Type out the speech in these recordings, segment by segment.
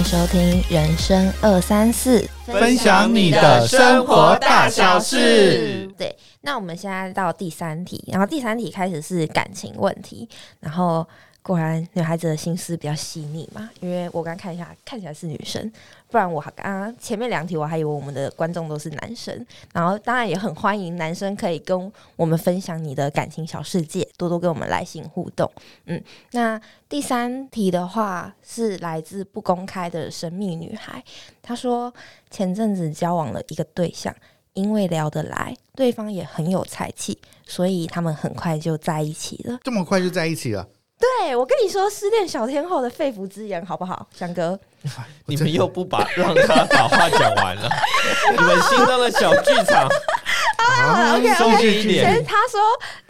迎收听人生二三四，分享你的生活大小事。对，那我们现在到第三题，然后第三题开始是感情问题，然后。果然女孩子的心思比较细腻嘛，因为我刚看一下，看起来是女生，不然我刚刚前面两题我还以为我们的观众都是男生，然后当然也很欢迎男生可以跟我们分享你的感情小世界，多多跟我们来信互动。嗯，那第三题的话是来自不公开的神秘女孩，她说前阵子交往了一个对象，因为聊得来，对方也很有才气，所以他们很快就在一起了。这么快就在一起了？对，我跟你说，失恋小天后的肺腑之言，好不好，翔哥？你们又不把让他把话讲完了，你们心中的小剧场 啊，OK OK。其实他说，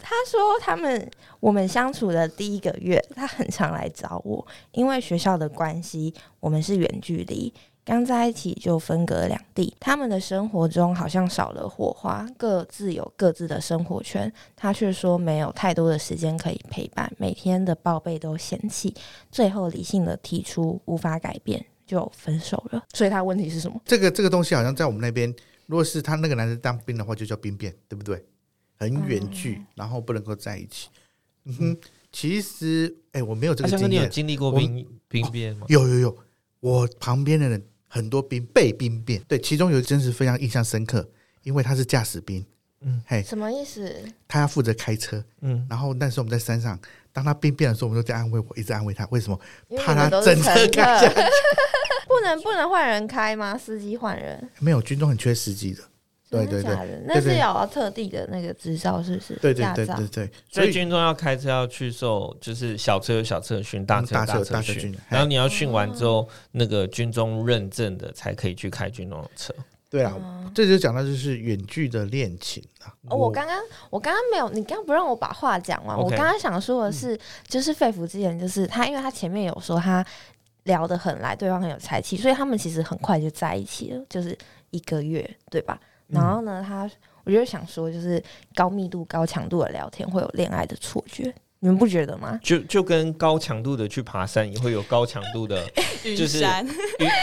他说他们我们相处的第一个月，他很常来找我，因为学校的关系，我们是远距离。刚在一起就分隔两地，他们的生活中好像少了火花，各自有各自的生活圈。他却说没有太多的时间可以陪伴，每天的报备都嫌弃，最后理性的提出无法改变就分手了。所以他问题是什么？这个这个东西好像在我们那边，如果是他那个男生当兵的话，就叫兵变，对不对？很远距，然后不能够在一起。嗯哼，其实哎，我没有这个经验。你有经历过兵兵变吗？有有有，我旁边的人。很多兵被兵变，对，其中有一真是非常印象深刻，因为他是驾驶兵，嗯，嘿，什么意思？他要负责开车，嗯，然后那时候我们在山上，当他兵变的时候，我们都在安慰我，一直安慰他，为什么？怕他整车开下去，不能不能换人开吗？司机换人？没有，军中很缺司机的。对对对，那是要特地的那个执照，是不是？对对对对对。所以军中要开车要去受，就是小车有小车训，大车大车训。然后你要训完之后，那个军中认证的才可以去开军中的车。对啊，这就讲到就是远距的恋情啊。哦，我刚刚我刚刚没有，你刚刚不让我把话讲完。我刚刚想说的是，就是肺腑之言，就是他，因为他前面有说他聊得很来，对方很有才气，所以他们其实很快就在一起了，就是一个月，对吧？然后呢，他我就想说，就是高密度、高强度的聊天会有恋爱的错觉，你们不觉得吗？就就跟高强度的去爬山也会有高强度的，就是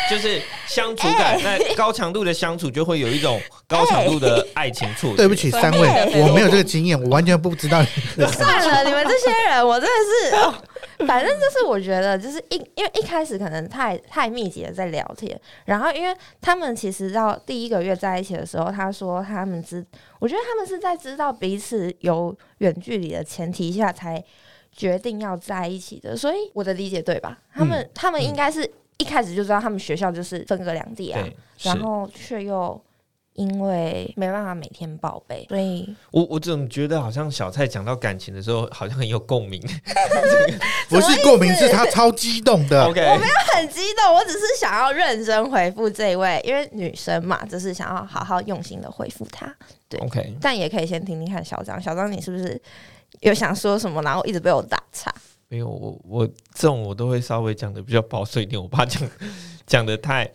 就是相处感。那高强度的相处就会有一种高强度的爱情错觉。对不起，三位，我没有这个经验，我完全不知道。算了，你们这些人，我真的是。反正就是我觉得，就是一因为一开始可能太太密集的在聊天，然后因为他们其实到第一个月在一起的时候，他说他们知，我觉得他们是在知道彼此有远距离的前提下才决定要在一起的，所以我的理解对吧？他们他们应该是一开始就知道他们学校就是分隔两地啊，然后却又。因为没办法每天报备，所以我我总觉得好像小蔡讲到感情的时候，好像很有共鸣。不是共鸣，是他超激动的。OK，我没有很激动，我只是想要认真回复这一位，因为女生嘛，就是想要好好用心的回复他。对，OK，但也可以先听听看小张，小张你是不是有想说什么，然后一直被我打岔？没有，我我这种我都会稍微讲的比较保守一点，我怕讲讲的太。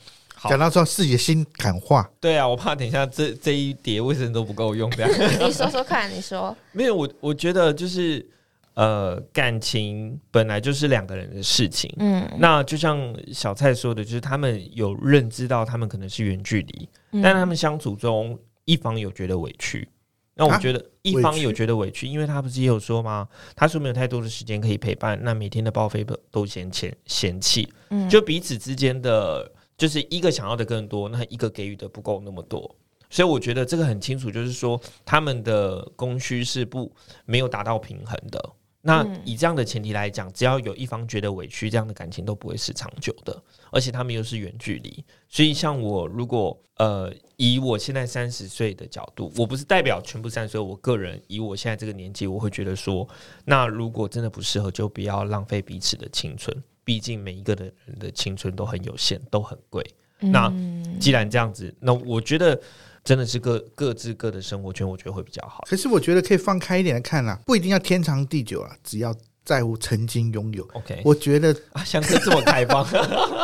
讲到说自己的心坎话，对啊，我怕等一下这这一叠卫生都不够用。这样，你说说看，你说没有？我我觉得就是呃，感情本来就是两个人的事情。嗯，那就像小蔡说的，就是他们有认知到他们可能是远距离，但他们相处中一方有觉得委屈。那我觉得一方有觉得委屈，因为他不是也有说吗？他说没有太多的时间可以陪伴，那每天的报废都嫌嫌嫌弃，嗯，就彼此之间的。就是一个想要的更多，那一个给予的不够那么多，所以我觉得这个很清楚，就是说他们的供需是不没有达到平衡的。那以这样的前提来讲，只要有一方觉得委屈，这样的感情都不会是长久的。而且他们又是远距离，所以像我如果呃以我现在三十岁的角度，我不是代表全部三十岁，我个人以我现在这个年纪，我会觉得说，那如果真的不适合，就不要浪费彼此的青春。毕竟每一个的人的青春都很有限，都很贵。那既然这样子，那我觉得真的是各各自各的生活圈，我觉得会比较好。可是我觉得可以放开一点来看啦，不一定要天长地久啊，只要在乎曾经拥有。OK，我觉得啊像哥这么开放，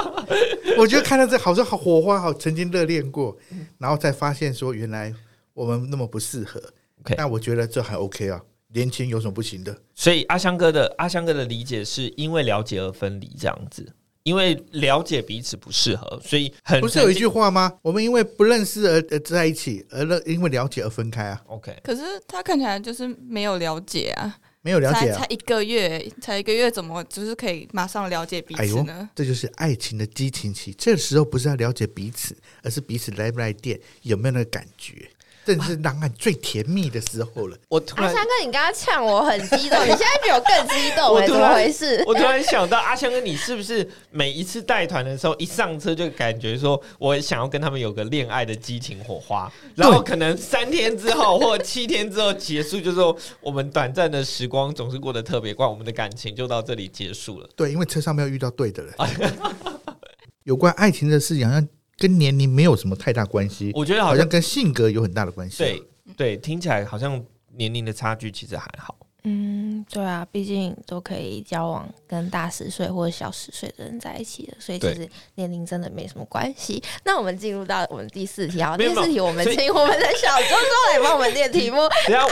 我觉得看到这好像好火花，好曾经热恋过，然后再发现说原来我们那么不适合。OK，那我觉得这还 OK 啊。年轻有什么不行的？所以阿香哥的阿香哥的理解是因为了解而分离这样子，因为了解彼此不适合，所以很不是有一句话吗？我们因为不认识而而在一起，而了因为了解而分开啊。OK。可是他看起来就是没有了解啊，没有了解啊才才，一个月，才一个月，怎么就是可以马上了解彼哎呦此呢？这就是爱情的激情期。这时候不是要了解彼此，而是彼此来不来电，有没有那个感觉，正是浪漫最甜蜜的时候了。我突然阿香哥，你刚刚呛我很激动，你现在比我更激动 我、怎么然回事？我突然想到，阿香哥，你是不是每一次带团的时候，一上车就感觉说，我想要跟他们有个恋爱的激情火花，然后可能三天之后或七天之后结束，就说我们短暂的时光总是过得特别快，我们的感情就到这里结束了。对，因为车上没有遇到对的人。有关爱情的事情，好像跟年龄没有什么太大关系，我觉得好像好像跟性格有很大的关系。对对，听起来好像年龄的差距其实还好。嗯，对啊，毕竟都可以交往跟大十岁或者小十岁的人在一起的，所以其实年龄真的没什么关系。那我们进入到我们第四题，啊，第四题我们请我们的小周周来帮我们念题目。等一下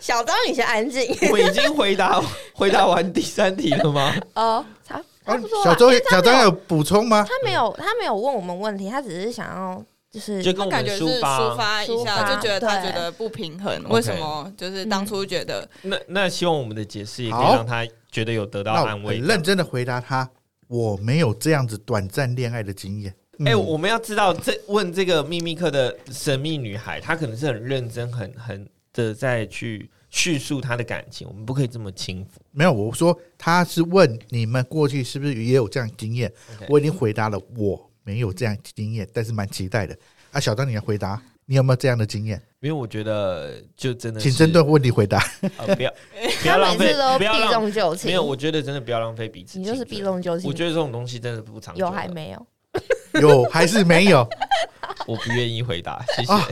小张，你先安静我已经回答回答完第三题了吗？哦，差差啊不多啦。小周因为他没有小张有补充吗？他没有他没有问我们问题，他只是想要就是就跟我们感觉是抒抒发。发一抒发下，就觉得他对觉得不平衡，为什么？就是当初觉得那那希望我们的解释也可以让他觉得有得到那我安慰很。认真的回答他，我没有这样子短暂恋爱的经验。哎、嗯我们要知道这问这个秘密课的神秘女孩，她可能是很认真、很很的在去叙述他的感情，我们不可以这么轻浮。没有，我说他是问你们过去是不是也有这样经验我已经回答了，我没有这样经验，但是蛮期待的。啊，小张，你来回答，你有没有这样的经验？因为我觉得就真的请针对问题回答。呃不要 不要浪费每次都，不要避重就轻。没有，我觉得真的不要浪费彼此。你就是避。重就轻。我觉得这种东西真的不长久。有还？没有？有还是没有？我不愿意回答，谢谢。啊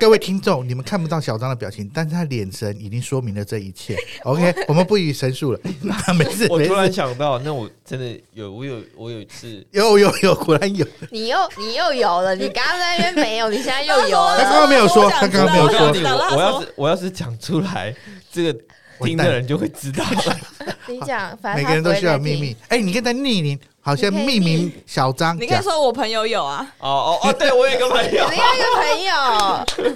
各位听众，你们看不到小张的表情，但是他眼神已经说明了这一切。OK，我们不予申述了。那没事，我突然。想到，那我真的有，我有，我有一次，有有有，果然有。你又你又有了，你刚刚在那边没有，你现在又有了他刚。刚没有说，他刚刚没有说。你，我要是我要是讲出来，这个听的人就会知道。了。你讲，反正每个人都需要秘密。哎，你跟他匿名，好像匿名。小张你可以。说我朋友有啊，哦哦哦，对我有一个朋友。你，有一个朋友，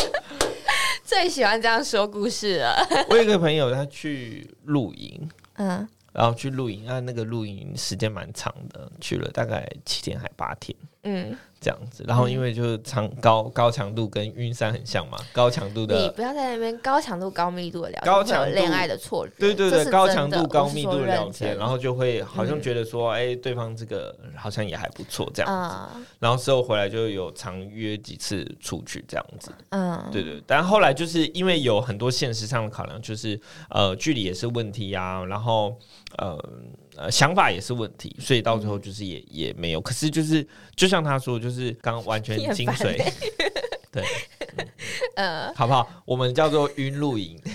最喜欢这样说故事了。我有一个朋友，他去露营，嗯，然后去露营，那那个露营时间蛮长的，去了大概七天还八天嗯，这样子。然后因为就是长高高强度跟晕山很像嘛，高强度的你，不要在那边高强度、高密度的聊天，高强度恋爱的错觉。对对对，高强度高密度的聊天，然后就会好像嗯觉得说，哎，对方这个好像也还不错这样。嗯，然后之后回来就有常约几次出去这样子。嗯，对对，但后来就是因为有很多现实上的考量，就是呃距离也是问题呀、然后呃呃想法也是问题，所以到最后就是也、也没有。可是就是就像他说，就是刚完全精髓，对，呃，好不好？我们叫做晕露营，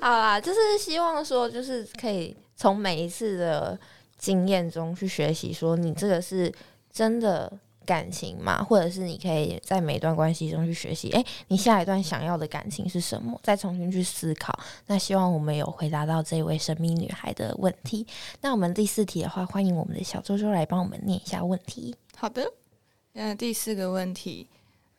好啦，就是希望说，就是可以从每一次的经验中去学习，说你这个是真的感情嘛，或者是你可以在每一段关系中去学习，哎、你下一段想要的感情是什么，再重新去思考。那希望我们有回答到这位神秘女孩的问题。那我们第四题的话，欢迎我们的小周周来帮我们念一下问题。好的，那第四个问题，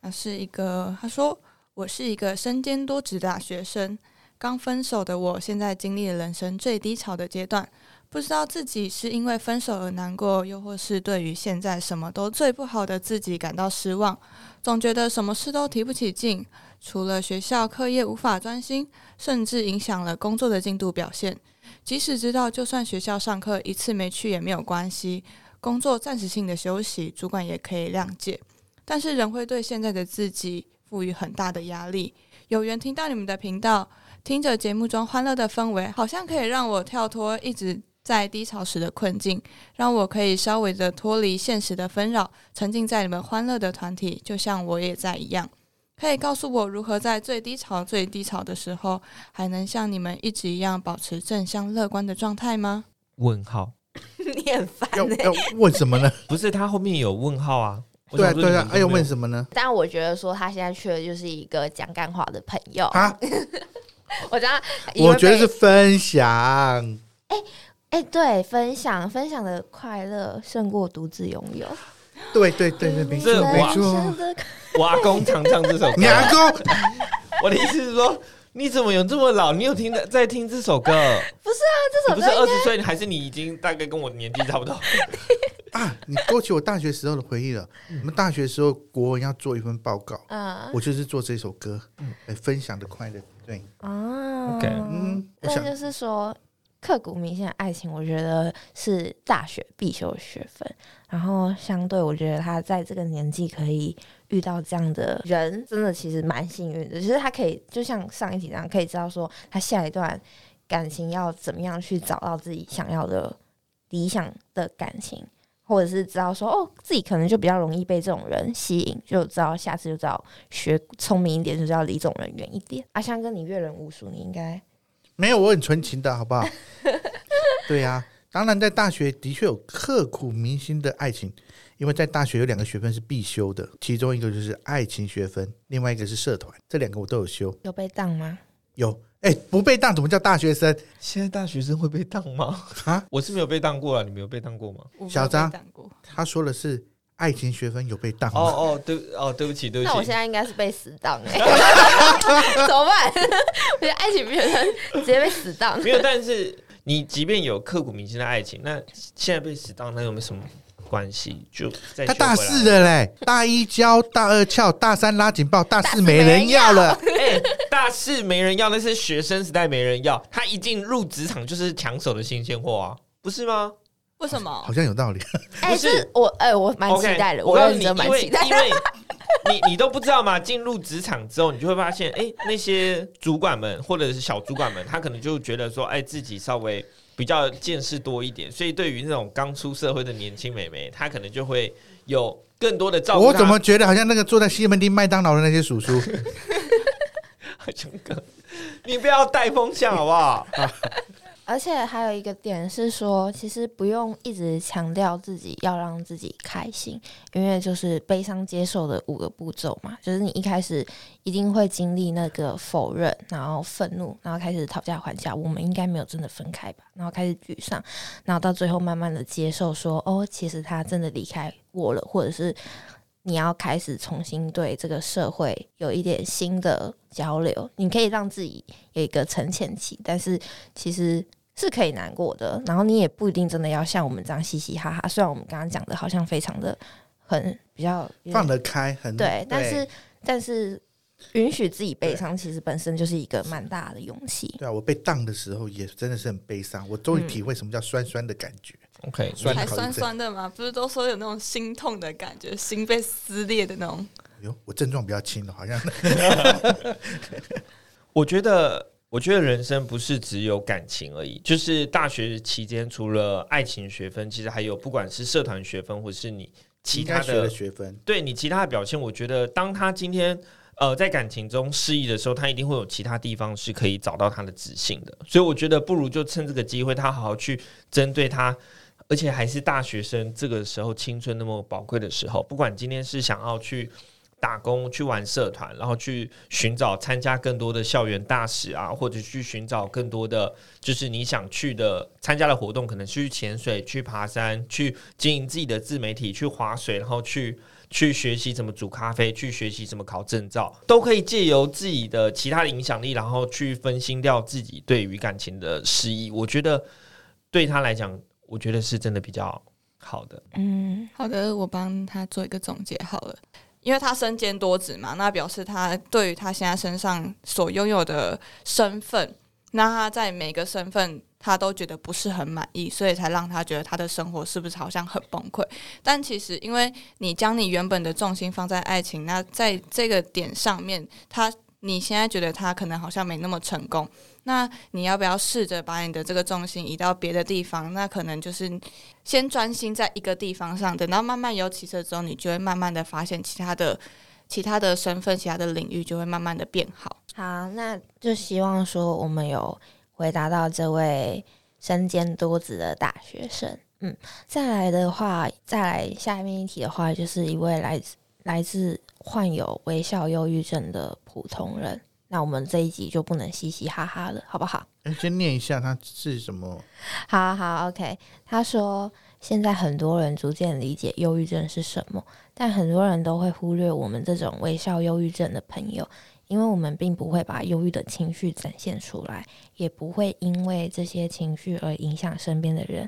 啊，是一个他说我是一个身兼多职的大学生，刚分手的我现在经历了人生最低潮的阶段，不知道自己是因为分手而难过，又或是对于现在什么都最不好的自己感到失望，总觉得什么事都提不起劲，除了学校课业无法专心，甚至影响了工作的进度表现。即使知道就算学校上课一次没去也没有关系，工作暂时性的休息，主管也可以谅解，但是仍会对现在的自己赋予很大的压力。有缘听到你们的频道，听着节目中欢乐的氛围，好像可以让我跳脱一直在低潮时的困境，让我可以稍微的脱离现实的纷扰，沉浸在你们欢乐的团体，就像我也在一样。可以告诉我如何在最低潮、最低潮的时候，还能像你们一直一样保持正向乐观的状态吗？问号 你很烦要欸要问什么呢？不是他后面有问号啊？对啊对啊哎要问什么呢？但我觉得说他现在缺的就是一个讲干话的朋友。啊，我觉得，我觉得是分享。哎，对，分享分享的快乐胜过独自拥有。对对对对，没错没错。我阿公常唱这首歌。你阿公？我的意思是说，你怎么有这么老？你有听的在听这首歌？不是啊，这首歌不是二十岁，还是你已经大概跟我年纪差不多？啊，你勾起我大学时候的回忆了。我们大学时候国文要做一份报告，啊，我就是做这首歌，来分享的快乐。对，啊，OK，嗯，那就是说。刻骨铭心的爱情，我觉得是大学必修学分。然后相对，我觉得他在这个年纪可以遇到这样的人，真的其实蛮幸运的。就是他可以，就像上一集这样，可以知道说他下一段感情要怎么样去找到自己想要的理想的感情，或者是知道说哦，自己可能就比较容易被这种人吸引，就知道下次就知道学聪明一点，就是要离这种人远一点。阿香跟你阅人无数，你应该。没有，我很纯情的，好不好？对呀，当然在大学的确有刻骨铭心的爱情，因为在大学有两个学分是必修的，其中一个就是爱情学分，另外一个是社团，这两个我都有修。有被当吗？有，哎，不被当怎么叫大学生？现在大学生会被当吗？啊，我是没有被当过啊，你没有被当过吗？小张，他说的是。爱情学分有被当哦哦对哦对不起对不起，那我现在应该是被死当哎，怎么办？我觉得爱情学分直接被死当。没有，但是你即便有刻骨铭心的爱情，那现在被死当，那有没有什么关系？就在他大四的嘞，大一教，大二翘，大三拉警报，大四没人要了。哎，大四没人要，那是学生时代没人要。他一进入职场就是抢手的新鲜货啊，不是吗？为什么？好像有道理。不是我，哎，我蛮期待的。我告诉你，因为因为你你都不知道嘛，进入职场之后，你就会发现，哎，那些主管们或者是小主管们，他可能就觉得说，哎，自己稍微比较见识多一点，所以对于那种刚出社会的年轻美眉，他可能就会有更多的照顾。我怎么觉得好像那个坐在西门町麦当劳的那些叔叔？熊哥，你不要带风向好不好？而且还有一个点是说，其实不用一直强调自己要让自己开心，因为就是悲伤接受的五个步骤嘛，就是你一开始一定会经历那个否认，然后愤怒，然后开始讨价还价，我们应该没有真的分开吧，然后开始沮丧，然后到最后慢慢的接受说，哦，其实他真的离开我了，或者是。你要开始重新对这个社会有一点新的交流，你可以让自己有一个沉潜期，但是其实是可以难过的。然后你也不一定真的要像我们这样嘻嘻哈哈。虽然我们刚刚讲的好像非常的很比较放得开，很对，但是但是允许自己悲伤，其实本身就是一个蛮大的勇气。对啊，我被当的时候也真的是很悲伤，我终于体会什么叫酸酸的感觉。OK，还酸酸的吗？不是都说有那种心痛的感觉，心被撕裂的那种。哟，我症状比较轻的，好像。我觉得，我觉得人生不是只有感情而已。就是大学期间，除了爱情学分，其实还有不管是社团学分，或是你其他的学分，对你其他的表现，我觉得当他今天呃在感情中失意的时候，他一定会有其他地方是可以找到他的自信的。所以我觉得，不如就趁这个机会，他好好去针对他。而且还是大学生，这个时候青春那么宝贵的时候，不管今天是想要去打工、去玩社团，然后去寻找参加更多的校园大使啊，或者去寻找更多的就是你想去的参加的活动，可能去潜水、去爬山、去经营自己的自媒体、去划水，然后去 去学习怎么煮咖啡、去学习怎么考证照，都可以借由自己的其他的影响力，然后去分心掉自己对于感情的失意。我觉得对他来讲。我觉得是真的比较好的。嗯，好的，我帮他做一个总结好了，因为他身兼多职嘛，那表示他对于他现在身上所拥有的身份，那他在每个身份他都觉得不是很满意，所以才让他觉得他的生活是不是好像很崩溃？但其实，因为你将你原本的重心放在爱情，那在这个点上面，他你现在觉得他可能好像没那么成功。那你要不要试着把你的这个重心移到别的地方？那可能就是先专心在一个地方上，等到慢慢有起色之后，你就会慢慢的发现其他的、其他的身份、其他的领域就会慢慢的变好。好，那就希望说我们有回答到这位身兼多职的大学生。嗯，再来的话，再来下面一题的话，就是一位来自来自患有微笑忧郁症的普通人。那我们这一集就不能嘻嘻哈哈了，好不好？先念一下他是什么？好好，OK。他说，现在很多人逐渐理解忧郁症是什么，但很多人都会忽略我们这种微笑忧郁症的朋友。因为我们并不会把忧郁的情绪展现出来，也不会因为这些情绪而影响身边的人，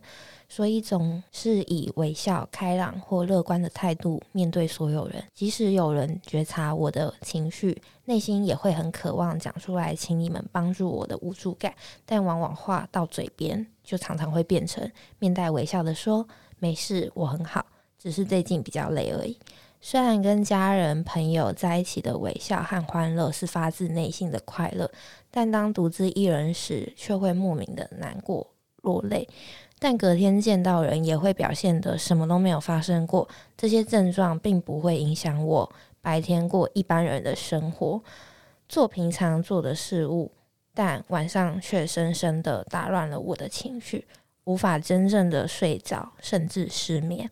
所以总是以微笑、开朗或乐观的态度面对所有人。即使有人觉察我的情绪，内心也会很渴望讲出来，请你们帮助我的无助感，但往往话到嘴边，就常常会变成面带微笑的说：“没事，我很好，只是最近比较累而已。”虽然跟家人朋友在一起的微笑和欢乐是发自内心的快乐，但当独自一人时，却会莫名的难过落泪。但隔天见到人，也会表现得什么都没有发生过。这些症状并不会影响我白天过一般人的生活，做平常做的事物，但晚上却深深的打乱了我的情绪，无法真正的睡着，甚至失眠。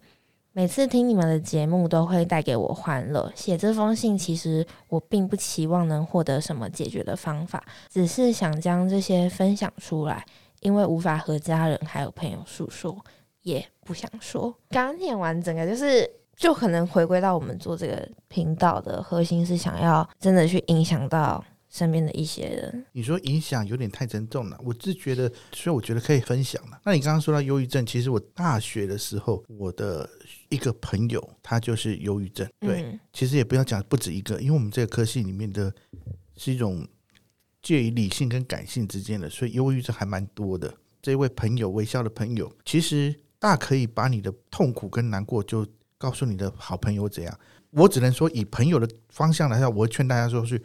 每次听你们的节目都会带给我欢乐。写这封信，其实我并不期望能获得什么解决的方法，只是想将这些分享出来，因为无法和家人还有朋友诉说，也不想说。刚念完整个，就是就可能回归到我们做这个频道的核心，是想要真的去影响到。身边的一些人，你说影响有点太沉重了，我是觉得，所以我觉得可以分享了。那你刚刚说到忧郁症，其实我大学的时候，我的一个朋友他就是忧郁症，对，其实也不要讲不止一个，因为我们这个科系里面的是一种介于理性跟感性之间的，所以忧郁症还蛮多的。这位朋友微笑的朋友，其实大可以把你的痛苦跟难过就告诉你的好朋友怎样。我只能说以朋友的方向来讲，我会劝大家说是。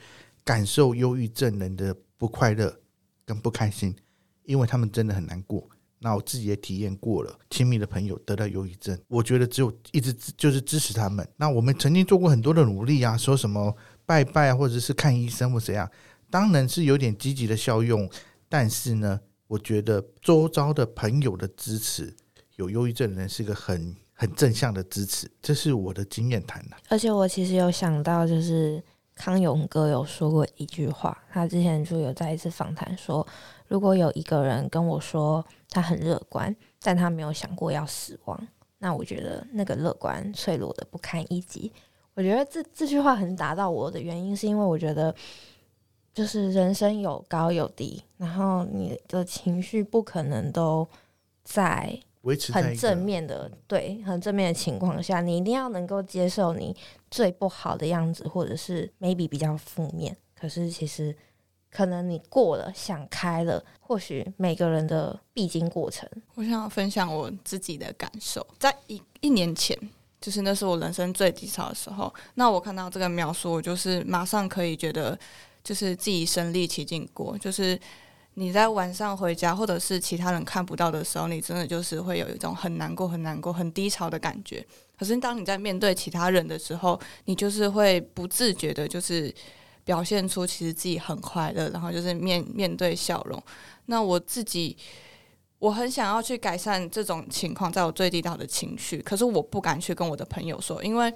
感受忧郁症人的不快乐跟不开心，因为他们真的很难过。那我自己也体验过了，亲密的朋友得到忧郁症，我觉得只有一直就是支持他们。那我们曾经做过很多的努力啊，说什么拜拜或者是看医生或怎样，当然是有点积极的效用。但是呢，我觉得周遭的朋友的支持，有忧郁症的人是个很很正向的支持，这是我的经验谈的。而且我其实有想到，就是。康永哥有说过一句话，他之前就有在一次访谈说，如果有一个人跟我说他很乐观，但他没有想过要死亡，那我觉得那个乐观脆弱的不堪一击。我觉得这这句话很打到我的原因，是因为我觉得就是人生有高有低，然后你的情绪不可能都在。很正面的，对，很正面的情况下，你一定要能够接受你最不好的样子，或者是 maybe 比较负面。可是其实可能你过了，想开了，或许每个人的必经过程。我想要分享我自己的感受，在一一年前，就是那是我人生最低潮的时候。那我看到这个描述，我就是马上可以觉得，就是自己身历其境过，就是。你在晚上回家，或者是其他人看不到的时候，你真的就是会有一种很难过、很难过、很低潮的感觉。可是当你在面对其他人的时候，你就是会不自觉的，就是表现出其实自己很快乐，然后就是面面对笑容。那我自己，我很想要去改善这种情况，在我最低潮的情绪，可是我不敢去跟我的朋友说，因为。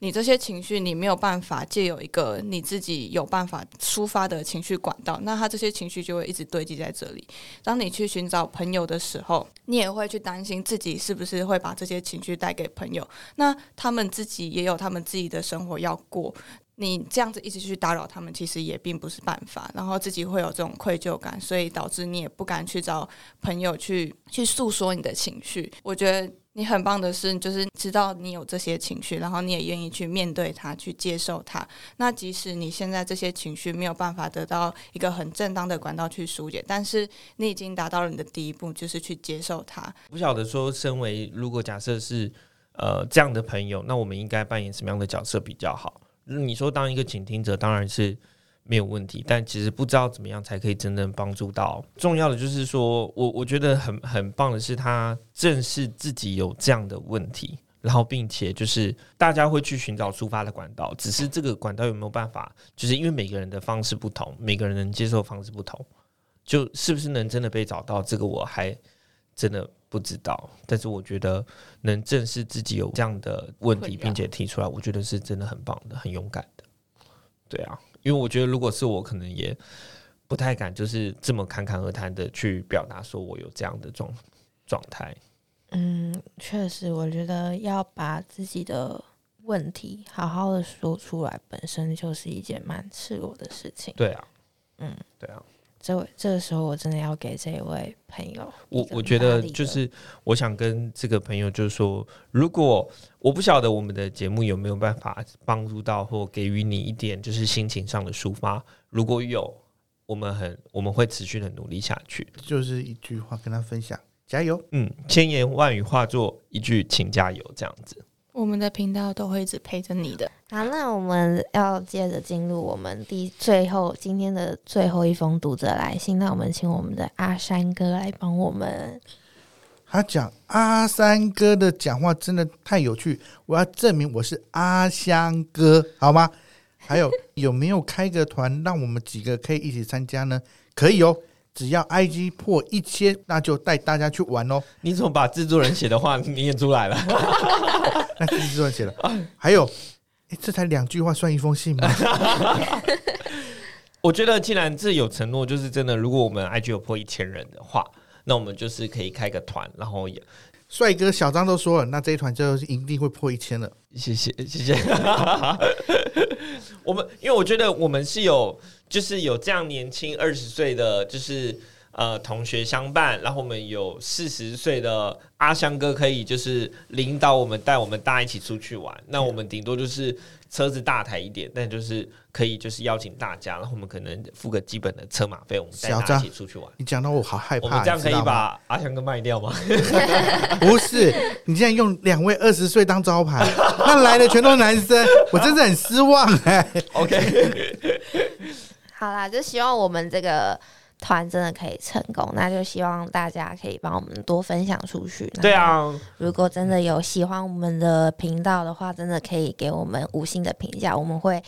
你这些情绪，你没有办法借有一个你自己有办法抒发的情绪管道，那他这些情绪就会一直堆积在这里。当你去寻找朋友的时候，你也会去担心自己是不是会把这些情绪带给朋友。那他们自己也有他们自己的生活要过。你这样子一直去打扰他们，其实也并不是办法。然后自己会有这种愧疚感，所以导致你也不敢去找朋友去去诉说你的情绪。我觉得你很棒的是，就是知道你有这些情绪，然后你也愿意去面对它，去接受它。那即使你现在这些情绪没有办法得到一个很正当的管道去疏解，但是你已经达到了你的第一步，就是去接受它。不晓得说，身为如果假设是呃这样的朋友，那我们应该扮演什么样的角色比较好？你说当一个倾听者当然是没有问题，但其实不知道怎么样才可以真正帮助到。重要的就是说，我我觉得很很棒的是，他正视自己有这样的问题，然后并且就是大家会去寻找抒发的管道，只是这个管道有没有办法，就是因为每个人的方式不同，每个人能接受方式不同，就是不是能真的被找到，这个我还真的。不知道，但是我觉得能正视自己有这样的问题，并且提出来，我觉得是真的很棒的，很勇敢的。对啊，因为我觉得如果是我，可能也不太敢就是这么侃侃而谈的去表达说我有这样的状状态。嗯，确实，我觉得要把自己的问题好好的说出来，本身就是一件蛮赤裸的事情。对啊，嗯，对啊。这这个时候，我真的要给这一位朋友，我我觉得就是我想跟这个朋友就是说，如果我不晓得我们的节目有没有办法帮助到或给予你一点就是心情上的抒发，如果有，我们很我们会持续的努力下去。就是一句话跟他分享，加油。嗯，千言万语化作一句请加油，这样子。我们的频道都会一直陪着你的。好，那我们要接着进入我们第最后今天的最后一封读者来信。那我们请我们的阿山哥来帮我们。他讲阿三哥的讲话真的太有趣，我要证明我是阿香哥，好吗？还有有没有开个团，让我们几个可以一起参加呢？可以哦。只要 IG 破一千，那就带大家去玩哦。你怎么把制作人写的话念出来了？那制作人写的。还有，哎，这才两句话算一封信吗？我觉得既然这有承诺，就是真的。如果我们 IG 有破一千人的话，那我们就是可以开个团，然后也帅哥小张都说了，那这一团就一定会破一千了。谢谢谢谢。我们因为我觉得我们是有。就是有这样年轻二十岁的，就是呃同学相伴，然后我们有四十岁的阿香哥可以就是领导我们带我们大家一起出去玩。那我们顶多就是车子大台一点，但就是可以就是邀请大家，然后我们可能付个基本的车马费，我们带大家一起出去玩。你讲到我好害怕，我们这样可以把阿香哥卖掉吗？不是，你竟然用两位二十岁当招牌，那来的全都是男生，我真的很失望哎。OK。好啦，就希望我们这个团真的可以成功，那就希望大家可以帮我们多分享出去。对啊，如果真的有喜欢我们的频道的话，真的可以给我们五星的评价，我们会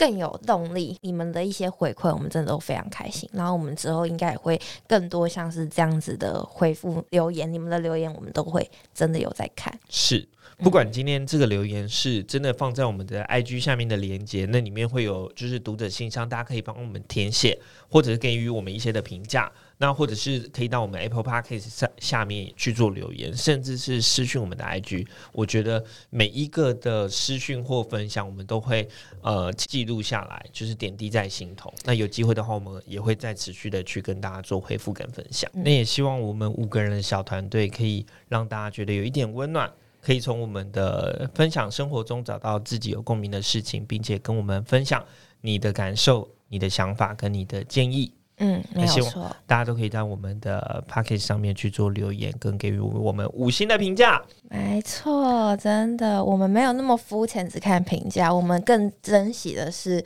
更有动力。你们的一些回馈，我们真的都非常开心。然后我们之后应该也会更多像是这样子的回复留言，你们的留言我们都会真的有在看。是。不管今天这个留言是真的放在我们的 IG 下面的连接，那里面会有就是读者信箱，大家可以帮我们填写，或者是给予我们一些的评价，那或者是可以到我们 Apple Podcast 下下面去做留言，甚至是私讯我们的 IG。我觉得每一个的私讯或分享，我们都会呃记录下来，就是点滴在心头。那有机会的话，我们也会再持续的去跟大家做回复跟分享。那也希望我们五个人的小团队可以让大家觉得有一点温暖。可以从我们的分享生活中找到自己有共鸣的事情，并且跟我们分享你的感受、你的想法跟你的建议。嗯，没有错，大家都可以在我们的 p a c k a g e 上面去做留言，跟给予我们五星的评价。没错，真的，我们没有那么肤浅，只看评价，我们更珍惜的是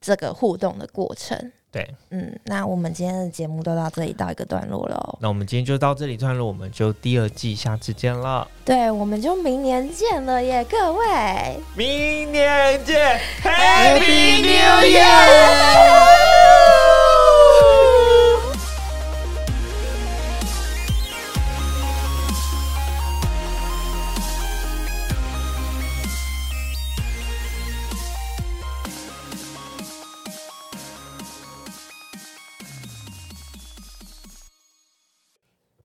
这个互动的过程。对，嗯，那我们今天的节目都到这里到一个段落了。那我们今天就到这里段落，我们就第二季下次见了。对，我们就明年见了耶，各位，明年见，Happy New Year！